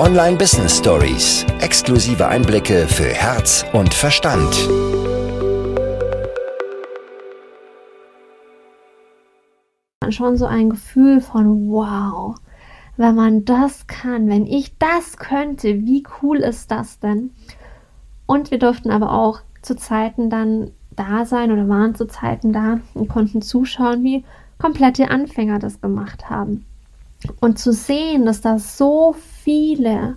Online Business Stories. Exklusive Einblicke für Herz und Verstand. Schon so ein Gefühl von wow, wenn man das kann, wenn ich das könnte, wie cool ist das denn? Und wir durften aber auch zu Zeiten dann da sein oder waren zu Zeiten da und konnten zuschauen, wie komplette Anfänger das gemacht haben. Und zu sehen, dass da so viele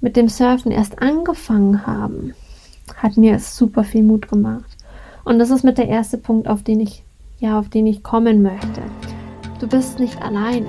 mit dem Surfen erst angefangen haben, hat mir super viel Mut gemacht. Und das ist mit der erste Punkt, auf den ich, ja, auf den ich kommen möchte. Du bist nicht alleine.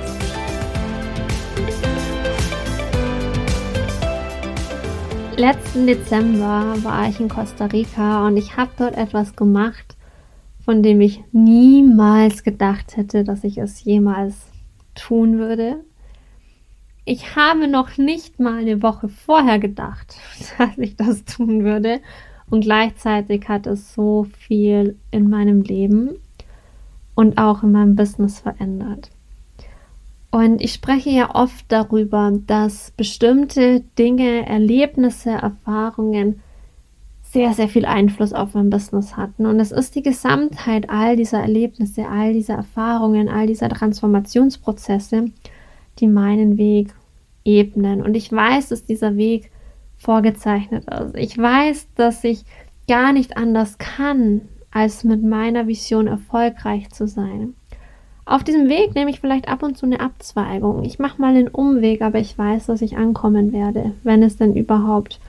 Letzten Dezember war ich in Costa Rica und ich habe dort etwas gemacht, von dem ich niemals gedacht hätte, dass ich es jemals tun würde. Ich habe noch nicht mal eine Woche vorher gedacht, dass ich das tun würde. Und gleichzeitig hat es so viel in meinem Leben und auch in meinem Business verändert. Und ich spreche ja oft darüber, dass bestimmte Dinge, Erlebnisse, Erfahrungen sehr, sehr viel Einfluss auf mein Business hatten. Und es ist die Gesamtheit all dieser Erlebnisse, all dieser Erfahrungen, all dieser Transformationsprozesse, die meinen Weg ebnen. Und ich weiß, dass dieser Weg vorgezeichnet ist. Ich weiß, dass ich gar nicht anders kann, als mit meiner Vision erfolgreich zu sein. Auf diesem Weg nehme ich vielleicht ab und zu eine Abzweigung. Ich mache mal einen Umweg, aber ich weiß, dass ich ankommen werde, wenn es denn überhaupt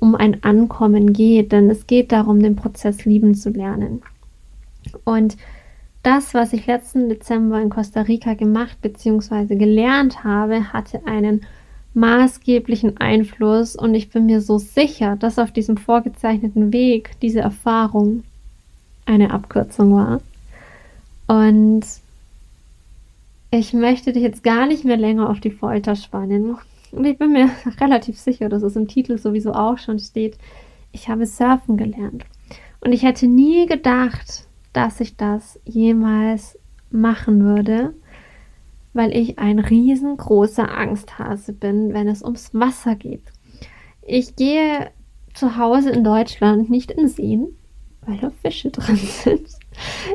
um ein Ankommen geht. Denn es geht darum, den Prozess lieben zu lernen. Und das, was ich letzten Dezember in Costa Rica gemacht bzw. gelernt habe, hatte einen maßgeblichen Einfluss und ich bin mir so sicher, dass auf diesem vorgezeichneten Weg diese Erfahrung eine Abkürzung war. Und ich möchte dich jetzt gar nicht mehr länger auf die Folter spannen. Und ich bin mir relativ sicher, dass es im Titel sowieso auch schon steht, ich habe surfen gelernt. Und ich hätte nie gedacht, dass ich das jemals machen würde, weil ich ein riesengroßer Angsthase bin, wenn es ums Wasser geht. Ich gehe zu Hause in Deutschland nicht in Seen, weil da Fische drin sind.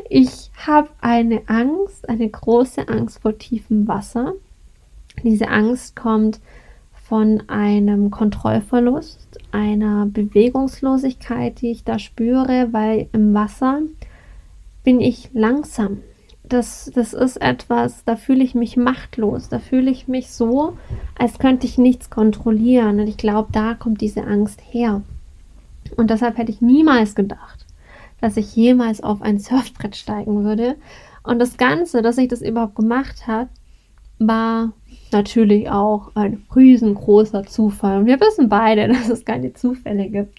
Ich habe eine Angst, eine große Angst vor tiefem Wasser. Diese Angst kommt von einem Kontrollverlust, einer Bewegungslosigkeit, die ich da spüre, weil im Wasser bin ich langsam. Das, das ist etwas, da fühle ich mich machtlos, da fühle ich mich so, als könnte ich nichts kontrollieren. Und ich glaube, da kommt diese Angst her. Und deshalb hätte ich niemals gedacht, dass ich jemals auf ein Surfbrett steigen würde. Und das Ganze, dass ich das überhaupt gemacht habe, war natürlich auch ein riesengroßer Zufall. Und wir wissen beide, dass es keine Zufälle gibt.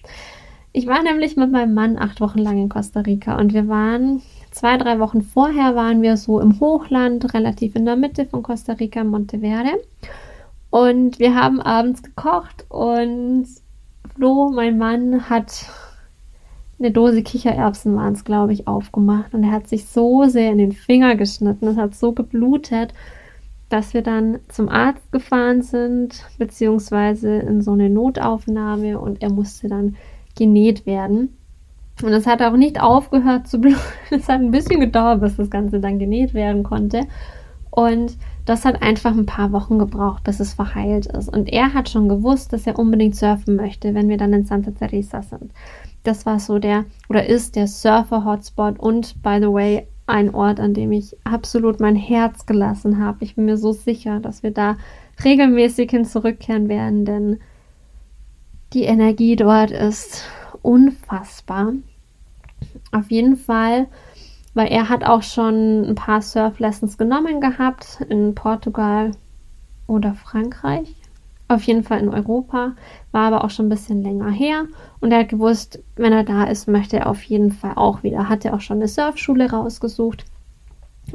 Ich war nämlich mit meinem Mann acht Wochen lang in Costa Rica und wir waren zwei, drei Wochen vorher waren wir so im Hochland, relativ in der Mitte von Costa Rica, Monteverde. Und wir haben abends gekocht und Flo, mein Mann, hat eine Dose Kichererbsen waren es, glaube ich, aufgemacht. Und er hat sich so sehr in den Finger geschnitten. Es hat so geblutet, dass wir dann zum Arzt gefahren sind, beziehungsweise in so eine Notaufnahme und er musste dann genäht werden. Und es hat auch nicht aufgehört zu bluten. Es hat ein bisschen gedauert, bis das Ganze dann genäht werden konnte. Und das hat einfach ein paar Wochen gebraucht, bis es verheilt ist. Und er hat schon gewusst, dass er unbedingt surfen möchte, wenn wir dann in Santa Teresa sind. Das war so der oder ist der Surfer-Hotspot und by the way ein Ort, an dem ich absolut mein Herz gelassen habe. Ich bin mir so sicher, dass wir da regelmäßig hin zurückkehren werden, denn die Energie dort ist unfassbar. Auf jeden Fall, weil er hat auch schon ein paar Surf-Lessons genommen gehabt in Portugal oder Frankreich. Auf jeden Fall in Europa, war aber auch schon ein bisschen länger her. Und er hat gewusst, wenn er da ist, möchte er auf jeden Fall auch wieder. Hat er auch schon eine Surfschule rausgesucht.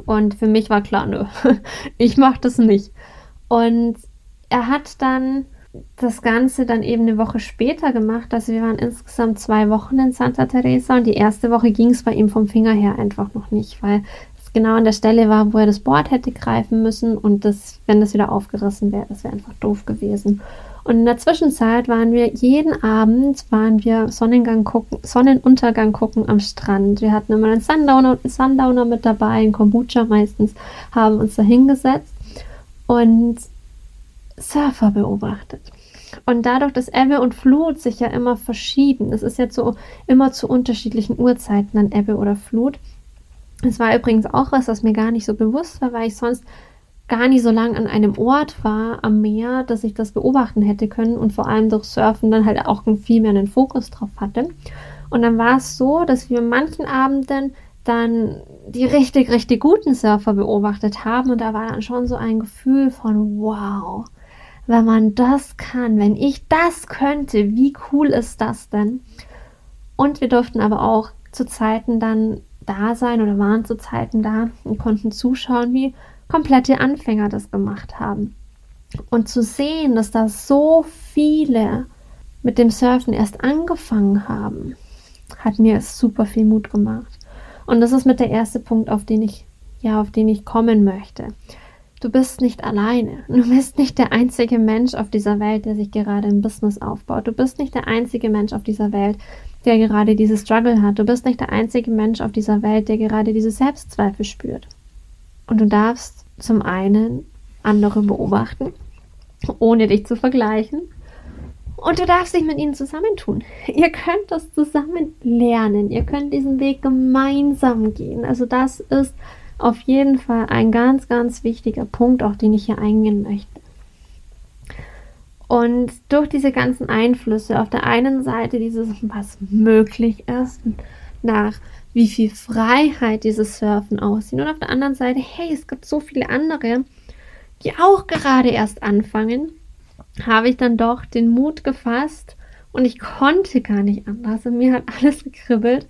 Und für mich war klar, nö, ich mache das nicht. Und er hat dann das Ganze dann eben eine Woche später gemacht. Also wir waren insgesamt zwei Wochen in Santa Teresa und die erste Woche ging es bei ihm vom Finger her einfach noch nicht, weil genau an der Stelle war, wo er das Board hätte greifen müssen und das, wenn das wieder aufgerissen wäre, das wäre einfach doof gewesen. Und in der Zwischenzeit waren wir jeden Abend waren wir Sonnengang gucken, Sonnenuntergang gucken am Strand. Wir hatten immer einen Sundowner, einen Sundowner mit dabei, einen Kombucha meistens, haben uns da hingesetzt und Surfer beobachtet. Und dadurch, dass Ebbe und Flut sich ja immer verschieben, es ist jetzt so immer zu unterschiedlichen Uhrzeiten an Ebbe oder Flut. Es war übrigens auch was, was mir gar nicht so bewusst war, weil ich sonst gar nicht so lange an einem Ort war am Meer, dass ich das beobachten hätte können und vor allem durch Surfen dann halt auch viel mehr einen Fokus drauf hatte. Und dann war es so, dass wir manchen Abenden dann die richtig, richtig guten Surfer beobachtet haben und da war dann schon so ein Gefühl von wow, wenn man das kann, wenn ich das könnte, wie cool ist das denn? Und wir durften aber auch zu Zeiten dann da sein oder waren zu Zeiten da und konnten zuschauen, wie komplette Anfänger das gemacht haben. Und zu sehen, dass da so viele mit dem Surfen erst angefangen haben, hat mir super viel Mut gemacht. Und das ist mit der erste Punkt, auf den ich ja, auf den ich kommen möchte. Du bist nicht alleine. Du bist nicht der einzige Mensch auf dieser Welt, der sich gerade ein Business aufbaut. Du bist nicht der einzige Mensch auf dieser Welt, der gerade diese Struggle hat. Du bist nicht der einzige Mensch auf dieser Welt, der gerade diese Selbstzweifel spürt. Und du darfst zum einen andere beobachten, ohne dich zu vergleichen. Und du darfst dich mit ihnen zusammentun. Ihr könnt das zusammen lernen. Ihr könnt diesen Weg gemeinsam gehen. Also das ist auf jeden Fall ein ganz, ganz wichtiger Punkt, auch den ich hier eingehen möchte. Und durch diese ganzen Einflüsse, auf der einen Seite dieses, was möglich ist, nach wie viel Freiheit dieses Surfen aussieht, und auf der anderen Seite, hey, es gibt so viele andere, die auch gerade erst anfangen, habe ich dann doch den Mut gefasst und ich konnte gar nicht anders und mir hat alles gekribbelt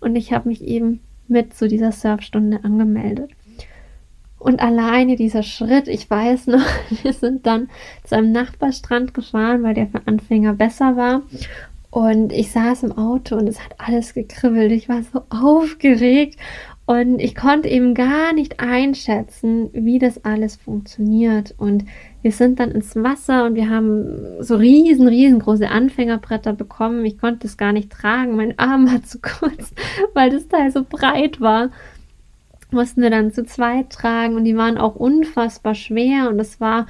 und ich habe mich eben mit zu dieser Surfstunde angemeldet. Und alleine dieser Schritt, ich weiß noch, wir sind dann zu einem Nachbarstrand gefahren, weil der für Anfänger besser war. Und ich saß im Auto und es hat alles gekribbelt. Ich war so aufgeregt und ich konnte eben gar nicht einschätzen, wie das alles funktioniert. Und wir sind dann ins Wasser und wir haben so riesen, riesengroße Anfängerbretter bekommen. Ich konnte es gar nicht tragen. Mein Arm war zu kurz, weil das Teil so breit war. Mussten wir dann zu zweit tragen und die waren auch unfassbar schwer und es war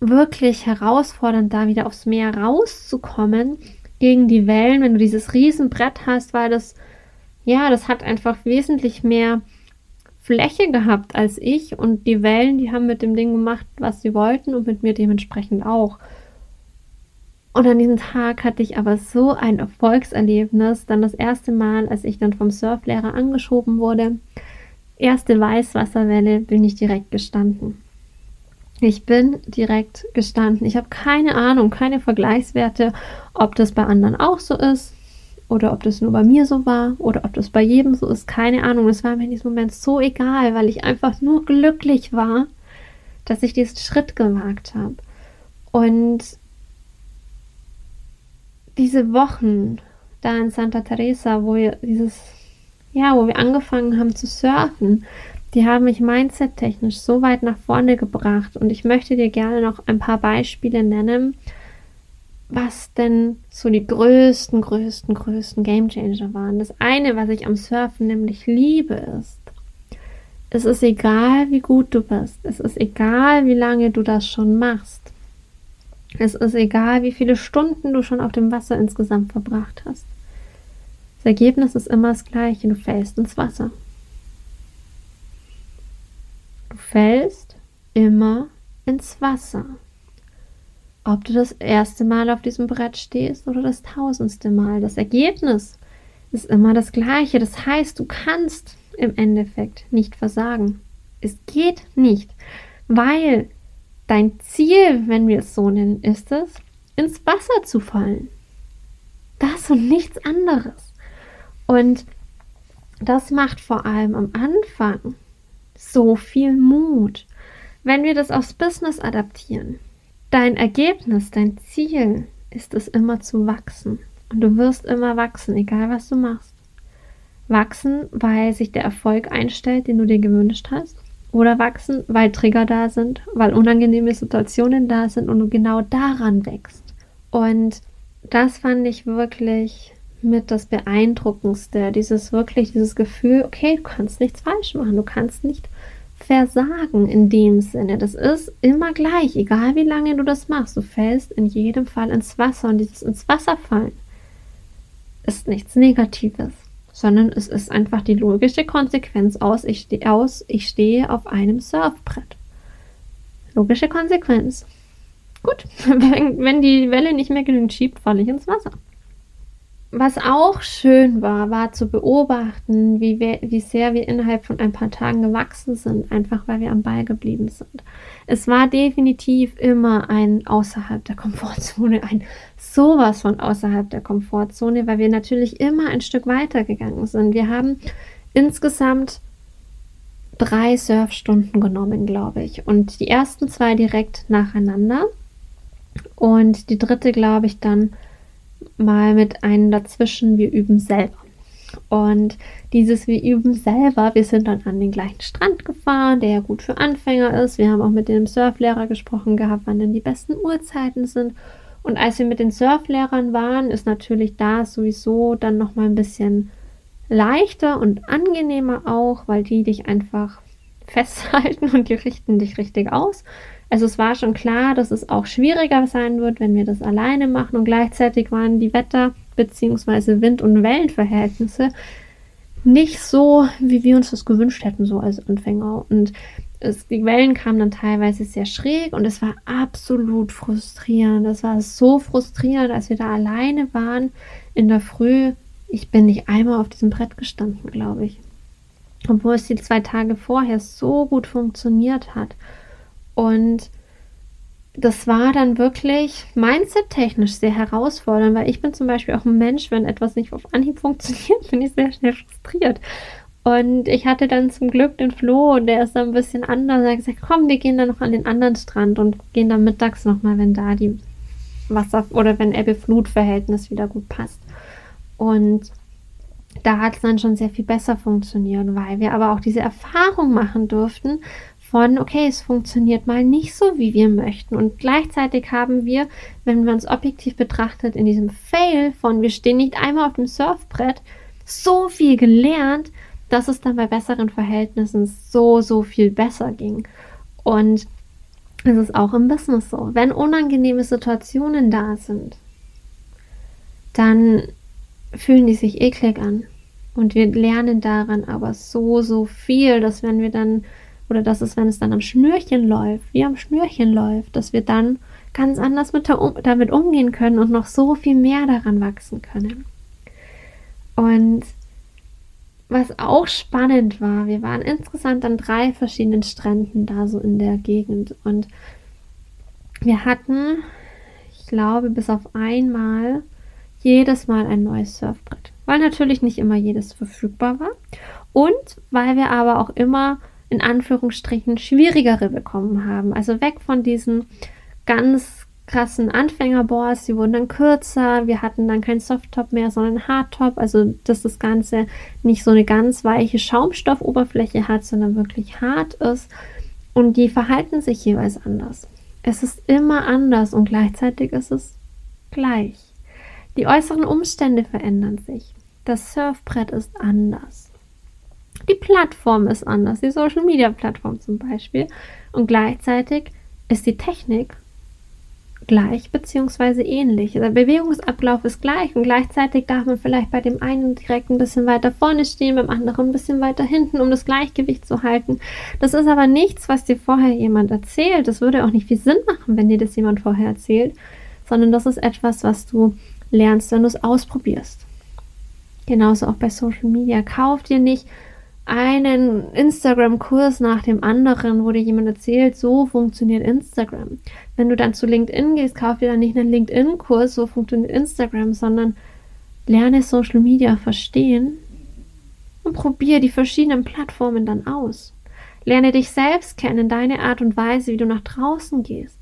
wirklich herausfordernd, da wieder aufs Meer rauszukommen gegen die Wellen, wenn du dieses Riesenbrett hast, weil das, ja, das hat einfach wesentlich mehr Fläche gehabt als ich und die Wellen, die haben mit dem Ding gemacht, was sie wollten und mit mir dementsprechend auch. Und an diesem Tag hatte ich aber so ein Erfolgserlebnis, dann das erste Mal, als ich dann vom Surflehrer angeschoben wurde, erste Weißwasserwelle, bin ich direkt gestanden. Ich bin direkt gestanden. Ich habe keine Ahnung, keine Vergleichswerte, ob das bei anderen auch so ist oder ob das nur bei mir so war oder ob das bei jedem so ist, keine Ahnung. Es war mir in diesem Moment so egal, weil ich einfach nur glücklich war, dass ich diesen Schritt gewagt habe. Und diese Wochen da in Santa Teresa, wo dieses, ja, wo wir angefangen haben zu surfen, die haben mich mindset-technisch so weit nach vorne gebracht. Und ich möchte dir gerne noch ein paar Beispiele nennen, was denn so die größten, größten, größten Gamechanger waren. Das eine, was ich am Surfen nämlich liebe, ist, es ist egal, wie gut du bist. Es ist egal, wie lange du das schon machst. Es ist egal, wie viele Stunden du schon auf dem Wasser insgesamt verbracht hast. Das Ergebnis ist immer das gleiche. Du fällst ins Wasser. Du fällst immer ins Wasser. ob du das erste Mal auf diesem Brett stehst oder das tausendste Mal. Das Ergebnis ist immer das gleiche. Das heißt, du kannst im Endeffekt nicht versagen. Es geht nicht, weil dein Ziel, wenn wir es so nennen, ist es, ins Wasser zu fallen. Das und nichts anderes. Und das macht vor allem am Anfang so viel Mut. Wenn wir das aufs Business adaptieren, dein Ergebnis, dein Ziel ist es immer zu wachsen. Und du wirst immer wachsen, egal was du machst. Wachsen, weil sich der Erfolg einstellt, den du dir gewünscht hast. Oder wachsen, weil Trigger da sind, weil unangenehme Situationen da sind und du genau daran wächst. Und das fand ich wirklich mit das Beeindruckendste. Dieses wirklich, dieses Gefühl, okay, du kannst nichts falsch machen, du kannst nicht versagen in dem Sinne. Das ist immer gleich, egal wie lange du das machst. Du fällst in jedem Fall ins Wasser und dieses ins Wasser fallen ist nichts Negatives sondern es ist einfach die logische Konsequenz aus, ich, stehe aus, ich stehe auf einem Surfbrett. Logische Konsequenz. Gut, wenn, wenn die Welle nicht mehr genügend schiebt, falle ich ins Wasser. Was auch schön war, war zu beobachten, wie, wir, wie sehr wir innerhalb von ein paar Tagen gewachsen sind, einfach weil wir am Ball geblieben sind. Es war definitiv immer ein außerhalb der Komfortzone, ein sowas von außerhalb der Komfortzone, weil wir natürlich immer ein Stück weiter gegangen sind. Wir haben insgesamt drei Surfstunden genommen, glaube ich. Und die ersten zwei direkt nacheinander. Und die dritte, glaube ich, dann mal mit einem dazwischen, wir üben selber. Und dieses Wir üben selber, wir sind dann an den gleichen Strand gefahren, der ja gut für Anfänger ist. Wir haben auch mit dem Surflehrer gesprochen gehabt, wann denn die besten Uhrzeiten sind. Und als wir mit den Surflehrern waren, ist natürlich da sowieso dann nochmal ein bisschen leichter und angenehmer auch, weil die dich einfach festhalten und die richten dich richtig aus. Also es war schon klar, dass es auch schwieriger sein wird, wenn wir das alleine machen und gleichzeitig waren die Wetter- bzw. Wind- und Wellenverhältnisse nicht so, wie wir uns das gewünscht hätten, so als Anfänger. Und es, die Wellen kamen dann teilweise sehr schräg und es war absolut frustrierend. Es war so frustrierend, als wir da alleine waren in der Früh. Ich bin nicht einmal auf diesem Brett gestanden, glaube ich. Obwohl es die zwei Tage vorher so gut funktioniert hat. Und das war dann wirklich mindset-technisch sehr herausfordernd, weil ich bin zum Beispiel auch ein Mensch, wenn etwas nicht auf Anhieb funktioniert, bin ich sehr schnell frustriert. Und ich hatte dann zum Glück den Flo der ist dann ein bisschen anders. Er hat gesagt, komm, wir gehen dann noch an den anderen Strand und gehen dann mittags nochmal, wenn da die Wasser- oder wenn Ebbe-Flut-Verhältnis wieder gut passt. Und da hat es dann schon sehr viel besser funktioniert, weil wir aber auch diese Erfahrung machen durften, von, okay, es funktioniert mal nicht so, wie wir möchten. Und gleichzeitig haben wir, wenn wir uns objektiv betrachtet, in diesem Fail von, wir stehen nicht einmal auf dem Surfbrett, so viel gelernt, dass es dann bei besseren Verhältnissen so, so viel besser ging. Und es ist auch im Business so. Wenn unangenehme Situationen da sind, dann fühlen die sich eklig an. Und wir lernen daran aber so, so viel, dass wenn wir dann oder dass es, wenn es dann am Schnürchen läuft, wie am Schnürchen läuft, dass wir dann ganz anders mit damit umgehen können und noch so viel mehr daran wachsen können. Und was auch spannend war, wir waren insgesamt an drei verschiedenen Stränden da so in der Gegend und wir hatten, ich glaube, bis auf einmal jedes Mal ein neues Surfbrett, weil natürlich nicht immer jedes verfügbar war und weil wir aber auch immer in Anführungsstrichen schwierigere bekommen haben. Also weg von diesen ganz krassen Anfängerboards, die wurden dann kürzer, wir hatten dann kein Softtop mehr, sondern Hardtop, also dass das Ganze nicht so eine ganz weiche Schaumstoffoberfläche hat, sondern wirklich hart ist und die verhalten sich jeweils anders. Es ist immer anders und gleichzeitig ist es gleich. Die äußeren Umstände verändern sich. Das Surfbrett ist anders. Die Plattform ist anders, die Social Media Plattform zum Beispiel. Und gleichzeitig ist die Technik gleich beziehungsweise ähnlich. Der Bewegungsablauf ist gleich und gleichzeitig darf man vielleicht bei dem einen direkt ein bisschen weiter vorne stehen, beim anderen ein bisschen weiter hinten, um das Gleichgewicht zu halten. Das ist aber nichts, was dir vorher jemand erzählt. Das würde auch nicht viel Sinn machen, wenn dir das jemand vorher erzählt, sondern das ist etwas, was du lernst, wenn du es ausprobierst. Genauso auch bei Social Media. Kauf dir nicht einen Instagram-Kurs nach dem anderen, wo dir jemand erzählt, so funktioniert Instagram. Wenn du dann zu LinkedIn gehst, kauf dir dann nicht einen LinkedIn-Kurs, so funktioniert Instagram, sondern lerne Social Media verstehen und probiere die verschiedenen Plattformen dann aus. Lerne dich selbst kennen, deine Art und Weise, wie du nach draußen gehst.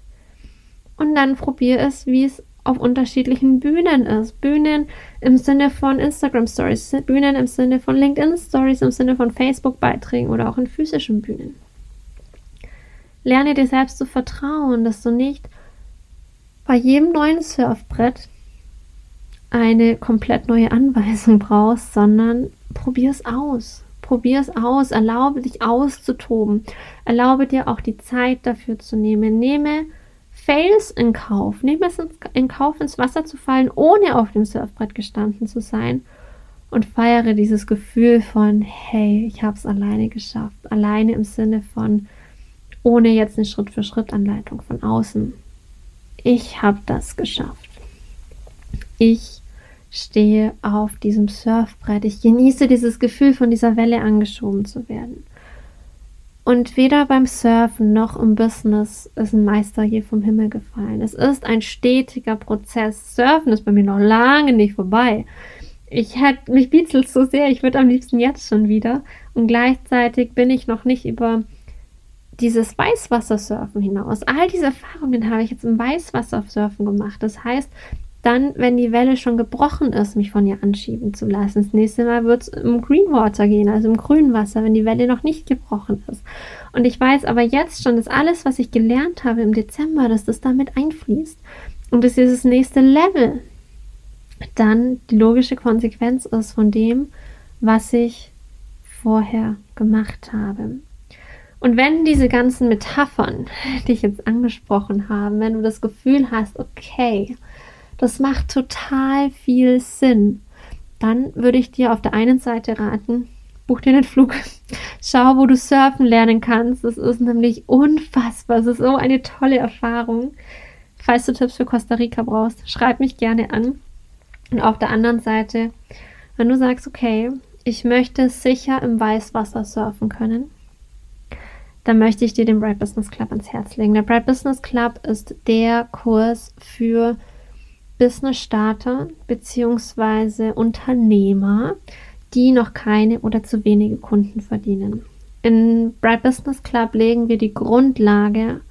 Und dann probiere es, wie es auf unterschiedlichen Bühnen ist. Bühnen im Sinne von Instagram Stories, Bühnen im Sinne von LinkedIn Stories, im Sinne von Facebook Beiträgen oder auch in physischen Bühnen. Lerne dir selbst zu vertrauen, dass du nicht bei jedem neuen Surfbrett eine komplett neue Anweisung brauchst, sondern probier es aus. Probier es aus, erlaube dich auszutoben, erlaube dir auch die Zeit dafür zu nehmen. Nehme Fails in Kauf. Nehme es in Kauf, ins Wasser zu fallen, ohne auf dem Surfbrett gestanden zu sein. Und feiere dieses Gefühl von, hey, ich habe es alleine geschafft. Alleine im Sinne von, ohne jetzt eine Schritt-für-Schritt-Anleitung von außen. Ich habe das geschafft. Ich stehe auf diesem Surfbrett. Ich genieße dieses Gefühl, von dieser Welle angeschoben zu werden. Und weder beim Surfen noch im Business ist ein Meister hier vom Himmel gefallen. Es ist ein stetiger Prozess. Surfen ist bei mir noch lange nicht vorbei. Ich hätte mich bietzelt so sehr, ich würde am liebsten jetzt schon wieder. Und gleichzeitig bin ich noch nicht über dieses Weißwassersurfen hinaus. All diese Erfahrungen habe ich jetzt im Weißwassersurfen gemacht. Das heißt, dann, wenn die Welle schon gebrochen ist, mich von ihr anschieben zu lassen. Das nächste Mal wird es im Greenwater gehen, also im grünen Wasser, wenn die Welle noch nicht gebrochen ist. Und ich weiß aber jetzt schon, dass alles, was ich gelernt habe im Dezember, dass das damit einfließt. Und dass dieses nächste Level dann die logische Konsequenz ist von dem, was ich vorher gemacht habe. Und wenn diese ganzen Metaphern, die ich jetzt angesprochen habe, wenn du das Gefühl hast, okay, das macht total viel Sinn. Dann würde ich dir auf der einen Seite raten, buch dir einen Flug. Schau, wo du surfen lernen kannst. Das ist nämlich unfassbar. Es ist so eine tolle Erfahrung. Falls du Tipps für Costa Rica brauchst, schreib mich gerne an. Und auf der anderen Seite, wenn du sagst, okay, ich möchte sicher im Weißwasser surfen können, dann möchte ich dir den Bright Business Club ans Herz legen. Der Bright Business Club ist der Kurs für Business-Starter bzw. Unternehmer, die noch keine oder zu wenige Kunden verdienen. In Bright Business Club legen wir die Grundlage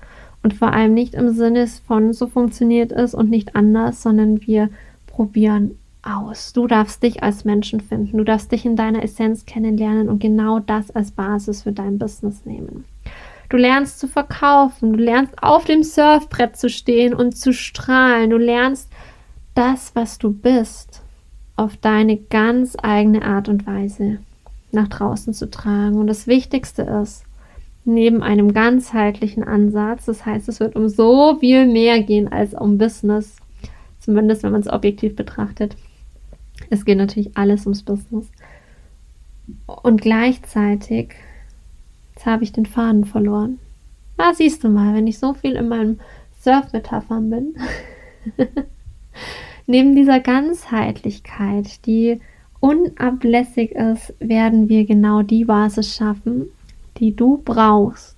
und vor allem nicht im Sinne von so funktioniert es und nicht anders, sondern wir probieren aus. Du darfst dich als Menschen finden, du darfst dich in deiner Essenz kennenlernen und genau das als Basis für dein Business nehmen. Du lernst zu verkaufen, du lernst auf dem Surfbrett zu stehen und zu strahlen, du lernst das, was du bist, auf deine ganz eigene Art und Weise nach draußen zu tragen. Und das Wichtigste ist, neben einem ganzheitlichen Ansatz, das heißt, es wird um so viel mehr gehen als um Business, zumindest wenn man es objektiv betrachtet. Es geht natürlich alles ums Business. Und gleichzeitig, jetzt habe ich den Faden verloren. Da siehst du mal, wenn ich so viel in meinem Surf-Metaphern bin. Neben dieser Ganzheitlichkeit, die unablässig ist, werden wir genau die Basis schaffen, die du brauchst,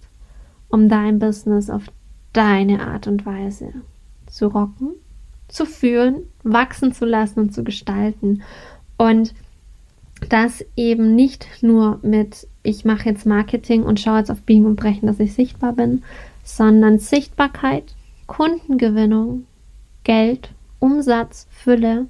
um dein Business auf deine Art und Weise zu rocken, zu führen, wachsen zu lassen und zu gestalten. Und das eben nicht nur mit, ich mache jetzt Marketing und schaue jetzt auf Biegen und Brechen, dass ich sichtbar bin, sondern Sichtbarkeit, Kundengewinnung, Geld Umsatz, Fülle,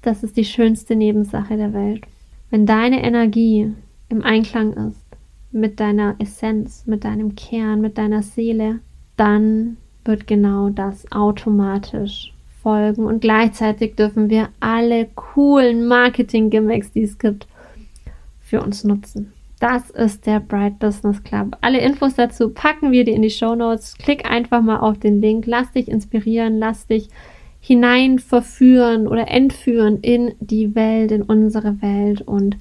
das ist die schönste Nebensache der Welt. Wenn deine Energie im Einklang ist mit deiner Essenz, mit deinem Kern, mit deiner Seele, dann wird genau das automatisch folgen. Und gleichzeitig dürfen wir alle coolen Marketing-Gimmicks, die es gibt, für uns nutzen. Das ist der Bright Business Club. Alle Infos dazu packen wir dir in die Show Notes. Klick einfach mal auf den Link. Lass dich inspirieren, lass dich hinein verführen oder entführen in die Welt, in unsere Welt und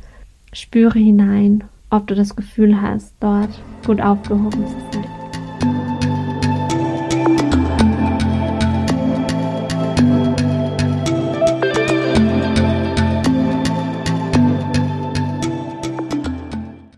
spüre hinein, ob du das Gefühl hast, dort gut aufgehoben zu sein.